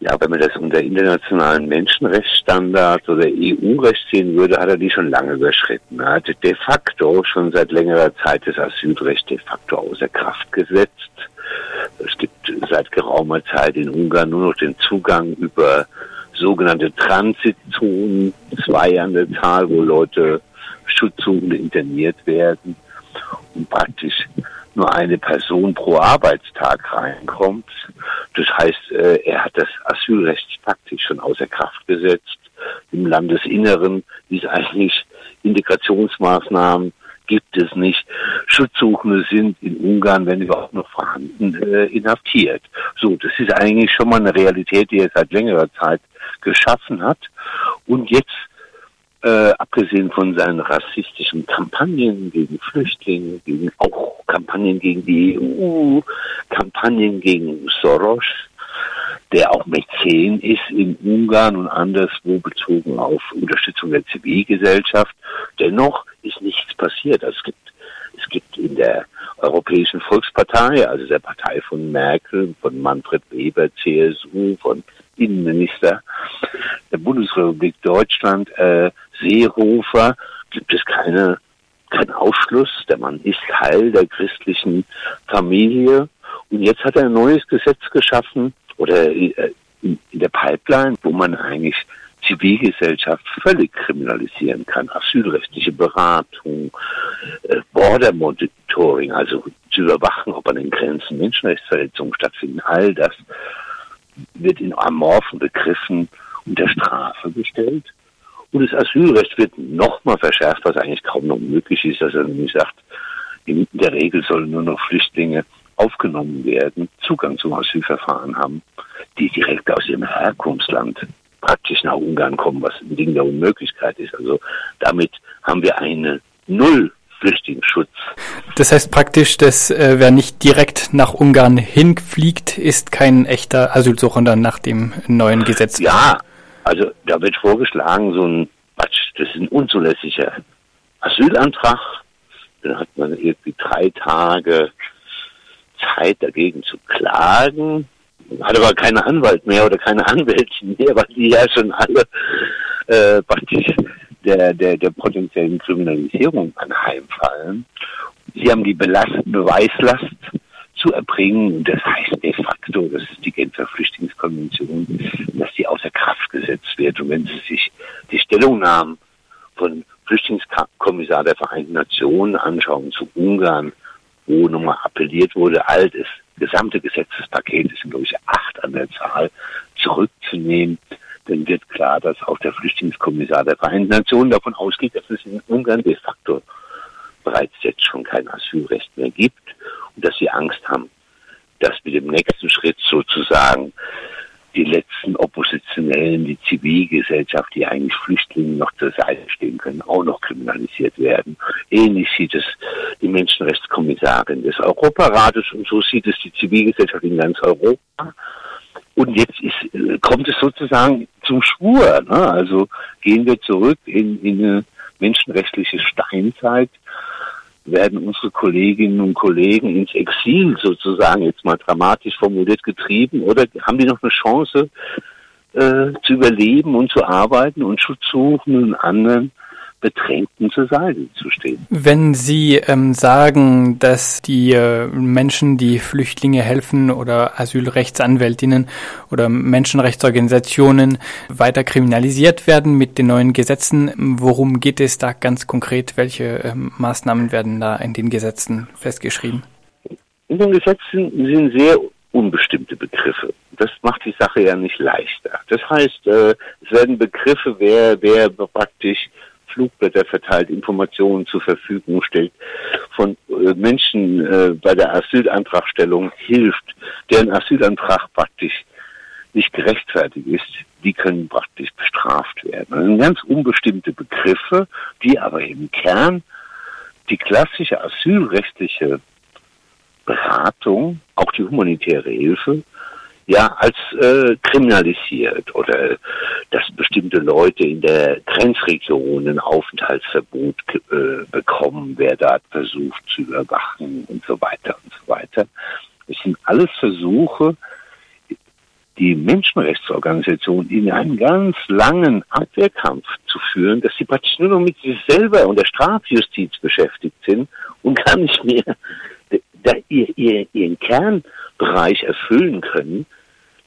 Ja, wenn man das unter internationalen Menschenrechtsstandards oder EU-Recht sehen würde, hat er die schon lange überschritten. Er hat de facto schon seit längerer Zeit das Asylrecht de facto außer Kraft gesetzt. Es gibt seit geraumer Zeit in Ungarn nur noch den Zugang über sogenannte Transitzonen, zwei an der Zahl, wo Leute Schutzsuchende interniert werden und praktisch nur eine Person pro Arbeitstag reinkommt. Das heißt, äh, er hat das Asylrecht faktisch schon außer Kraft gesetzt. Im Landesinneren ist eigentlich Integrationsmaßnahmen gibt es nicht. Schutzsuchende sind in Ungarn, wenn überhaupt noch vorhanden, äh, inhaftiert. So, das ist eigentlich schon mal eine Realität, die er seit längerer Zeit geschaffen hat. Und jetzt, äh, abgesehen von seinen rassistischen Kampagnen gegen Flüchtlinge, gegen auch Kampagnen gegen die EU, Kampagnen gegen Soros, der auch Mäzen ist in Ungarn und anderswo bezogen auf Unterstützung der Zivilgesellschaft. Dennoch ist nichts passiert. Also es gibt, es gibt in der Europäischen Volkspartei, also der Partei von Merkel, von Manfred Weber, CSU, von Innenminister der Bundesrepublik Deutschland, äh, Seehofer, gibt es keine, keinen Ausschluss. Der Mann ist Teil der christlichen Familie. Und jetzt hat er ein neues Gesetz geschaffen, oder äh, in der Pipeline, wo man eigentlich Zivilgesellschaft völlig kriminalisieren kann. Asylrechtliche Beratung, äh, Border Monitoring, also zu überwachen, ob an den Grenzen Menschenrechtsverletzungen stattfinden. All das wird in amorphen Begriffen unter Strafe gestellt. Und das Asylrecht wird nochmal verschärft, was eigentlich kaum noch möglich ist, dass er nämlich sagt, in der Regel sollen nur noch Flüchtlinge aufgenommen werden, Zugang zum Asylverfahren haben, die direkt aus ihrem Herkunftsland praktisch nach Ungarn kommen, was ein Ding der Unmöglichkeit ist. Also damit haben wir eine Null Flüchtlingsschutz. Das heißt praktisch, dass äh, wer nicht direkt nach Ungarn hinfliegt, ist kein echter Asylsuchender nach dem neuen Gesetz. Ja, also da wird vorgeschlagen, so ein Quatsch, das ist ein unzulässiger Asylantrag. Dann hat man irgendwie drei Tage Zeit dagegen zu klagen, hat aber keine Anwalt mehr oder keine Anwältin mehr, weil die ja schon alle äh, praktisch der, der, der potenziellen Kriminalisierung anheimfallen. Sie haben die Belast Beweislast zu erbringen. Und das heißt de facto, das ist die Genfer Flüchtlingskonvention, dass die außer Kraft gesetzt wird. Und wenn Sie sich die Stellungnahmen von Flüchtlingskommissar der Vereinten Nationen anschauen zu Ungarn, wo nochmal appelliert wurde, all das gesamte Gesetzespaket, es sind glaube ich acht an der Zahl, zurückzunehmen, dann wird klar, dass auch der Flüchtlingskommissar der Vereinten Nationen davon ausgeht, dass es in Ungarn de facto bereits jetzt schon kein Asylrecht mehr gibt und dass sie Angst haben, dass mit dem nächsten Schritt sozusagen die letzten Oppositionellen, die Zivilgesellschaft, die eigentlich Flüchtlingen noch zur Seite stehen können, auch noch kriminalisiert werden. Ähnlich sieht es die Menschenrechtskommissarin des Europarates und so sieht es die Zivilgesellschaft in ganz Europa. Und jetzt ist, kommt es sozusagen zum Schwur. Ne? Also gehen wir zurück in, in eine menschenrechtliche Steinzeit, werden unsere Kolleginnen und Kollegen ins Exil sozusagen jetzt mal dramatisch formuliert getrieben? Oder haben die noch eine Chance äh, zu überleben und zu arbeiten und Schutz suchen und anderen Bedrängten zur Seite zu stehen. Wenn Sie ähm, sagen, dass die äh, Menschen, die Flüchtlinge helfen oder Asylrechtsanwältinnen oder Menschenrechtsorganisationen weiter kriminalisiert werden mit den neuen Gesetzen, worum geht es da ganz konkret? Welche ähm, Maßnahmen werden da in den Gesetzen festgeschrieben? In den Gesetzen sind sehr unbestimmte Begriffe. Das macht die Sache ja nicht leichter. Das heißt, äh, es werden Begriffe, wer, wer praktisch Flugblätter verteilt, Informationen zur Verfügung stellt, von äh, Menschen äh, bei der Asylantragstellung hilft, deren Asylantrag praktisch nicht gerechtfertigt ist, die können praktisch bestraft werden. Also ganz unbestimmte Begriffe, die aber im Kern die klassische asylrechtliche Beratung, auch die humanitäre Hilfe, ja als äh, kriminalisiert oder dass bestimmte Leute in der Grenzregion ein Aufenthaltsverbot äh, bekommen, wer da versucht zu überwachen und so weiter und so weiter. Es sind alles Versuche, die Menschenrechtsorganisation in einen ganz langen Abwehrkampf zu führen, dass sie praktisch nur noch mit sich selber und der Strafjustiz beschäftigt sind und gar nicht mehr ihr, ihren Kernbereich erfüllen können,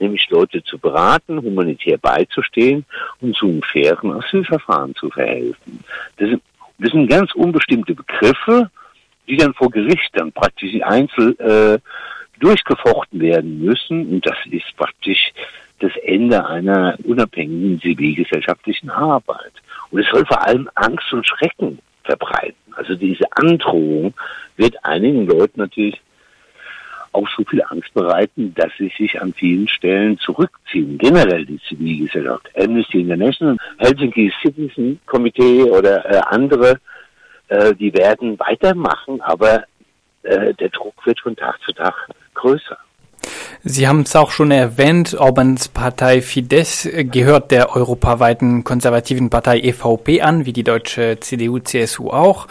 nämlich Leute zu beraten, humanitär beizustehen und zu einem fairen Asylverfahren zu verhelfen. Das sind, das sind ganz unbestimmte Begriffe, die dann vor Gericht dann praktisch einzeln äh, durchgefochten werden müssen. Und das ist praktisch das Ende einer unabhängigen zivilgesellschaftlichen Arbeit. Und es soll vor allem Angst und Schrecken verbreiten. Also diese Androhung wird einigen Leuten natürlich auch so viel Angst bereiten, dass sie sich an vielen Stellen zurückziehen. Generell die Zivilgesellschaft, Amnesty International, Helsinki Citizen Committee oder äh, andere, äh, die werden weitermachen, aber äh, der Druck wird von Tag zu Tag größer. Sie haben es auch schon erwähnt, Orbans Partei Fidesz gehört der europaweiten konservativen Partei EVP an, wie die deutsche CDU-CSU auch.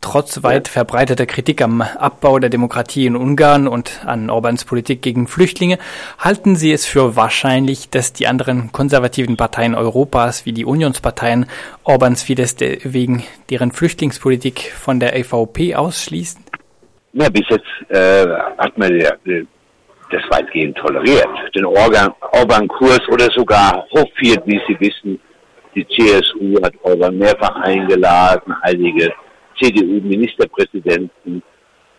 Trotz weit verbreiteter Kritik am Abbau der Demokratie in Ungarn und an Orbans Politik gegen Flüchtlinge, halten Sie es für wahrscheinlich, dass die anderen konservativen Parteien Europas, wie die Unionsparteien, Orbans Fidesz wegen deren Flüchtlingspolitik von der EVP ausschließen? Ja, bis jetzt äh, hat man ja das weitgehend toleriert. Den Orban-Kurs oder sogar hofiert, wie Sie wissen. Die CSU hat Orban mehrfach eingeladen, einige CDU-Ministerpräsidenten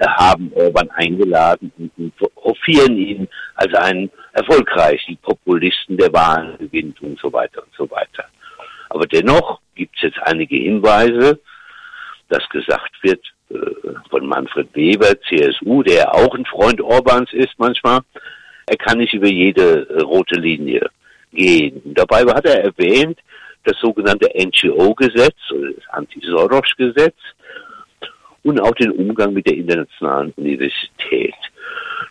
haben Orban eingeladen und hofieren ihn als einen erfolgreichen Populisten, der Wahlen gewinnt und so weiter und so weiter. Aber dennoch gibt es jetzt einige Hinweise, dass gesagt wird, äh, von Manfred Weber, CSU, der auch ein Freund Orbans ist manchmal, er kann nicht über jede äh, rote Linie gehen. Dabei hat er erwähnt, das sogenannte NGO-Gesetz oder das Anti-Soros-Gesetz und auch den Umgang mit der internationalen Universität.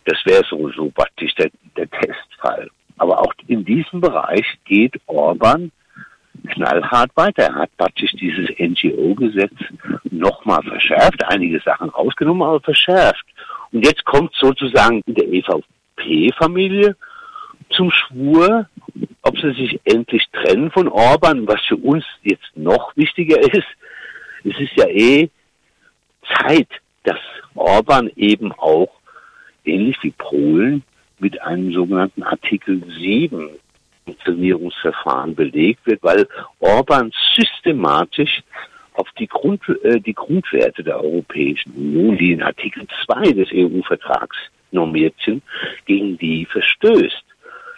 Das wäre sowieso praktisch der, der Testfall. Aber auch in diesem Bereich geht Orban knallhart weiter. Er hat praktisch dieses NGO-Gesetz nochmal verschärft, einige Sachen rausgenommen, aber verschärft. Und jetzt kommt sozusagen in der EVP-Familie zum Schwur, ob sie sich endlich trennen von Orban, was für uns jetzt noch wichtiger ist. Es ist ja eh Zeit, dass Orban eben auch ähnlich wie Polen mit einem sogenannten Artikel 7 Sanktionierungsverfahren belegt wird, weil Orban systematisch auf die, Grund, äh, die Grundwerte der Europäischen Union, die in Artikel 2 des EU-Vertrags normiert sind, gegen die verstößt.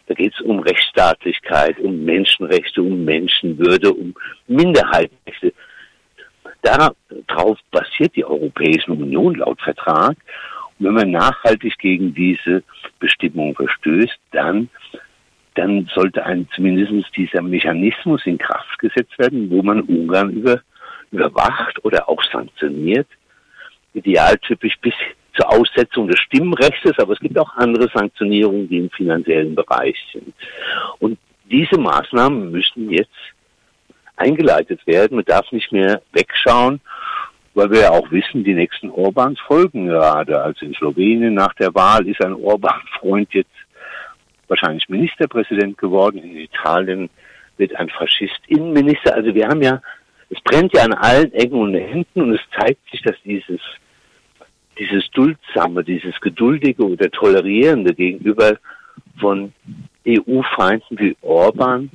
Da geht es um Rechtsstaatlichkeit, um Menschenrechte, um Menschenwürde, um Minderheitenrechte. Darauf basiert die Europäische Union laut Vertrag. Und wenn man nachhaltig gegen diese Bestimmung verstößt, dann dann sollte ein, zumindest dieser Mechanismus in Kraft gesetzt werden, wo man Ungarn über, überwacht oder auch sanktioniert. Idealtypisch bis zur Aussetzung des Stimmrechts, aber es gibt auch andere Sanktionierungen, die im finanziellen Bereich sind. Und diese Maßnahmen müssen jetzt eingeleitet werden. Man darf nicht mehr wegschauen, weil wir ja auch wissen, die nächsten Orbans folgen gerade. Also in Slowenien nach der Wahl ist ein Orban-Freund jetzt wahrscheinlich Ministerpräsident geworden. In Italien wird ein Faschist Innenminister. Also wir haben ja, es brennt ja an allen Ecken und Enden und es zeigt sich, dass dieses, dieses Duldsame, dieses Geduldige oder Tolerierende gegenüber von EU-Feinden wie Orban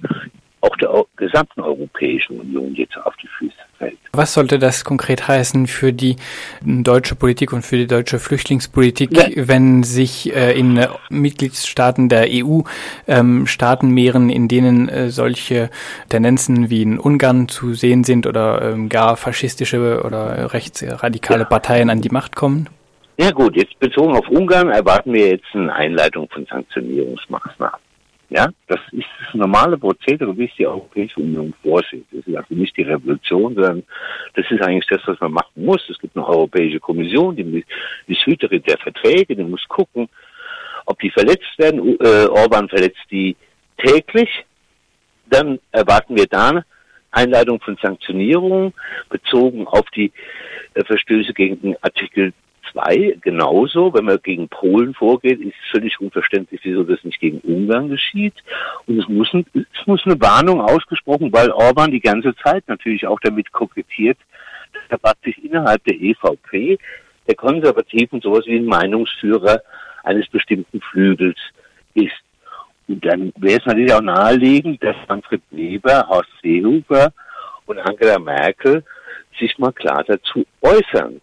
auch der gesamten Europäischen Union jetzt auf die Füße fällt. Was sollte das konkret heißen für die deutsche Politik und für die deutsche Flüchtlingspolitik, ja. wenn sich äh, in Mitgliedstaaten der EU ähm, Staaten mehren, in denen äh, solche Tendenzen wie in Ungarn zu sehen sind oder ähm, gar faschistische oder rechtsradikale ja. Parteien an die Macht kommen? Ja gut, jetzt bezogen auf Ungarn erwarten wir jetzt eine Einleitung von Sanktionierungsmaßnahmen. Ja, das ist das normale Prozedere, wie es die Europäische Union vorsieht. Das ist also nicht die Revolution, sondern das ist eigentlich das, was man machen muss. Es gibt eine Europäische Kommission, die ist Hüterin der Verträge, die muss gucken, ob die verletzt werden. Äh, Orban verletzt die täglich. Dann erwarten wir da Einleitung von Sanktionierungen bezogen auf die äh, Verstöße gegen den Artikel 2 genauso. Wenn man gegen Polen vorgeht, ist es völlig unverständlich, wieso das nicht gegen Ungarn geschieht. Und es muss, es muss eine Warnung ausgesprochen, weil Orban die ganze Zeit natürlich auch damit kokettiert, dass er praktisch innerhalb der EVP, der Konservativen, sowas wie ein Meinungsführer eines bestimmten Flügels ist. Und dann wäre es natürlich auch naheliegend, dass Manfred Weber, Horst Seehuber und Angela Merkel sich mal klar dazu äußern.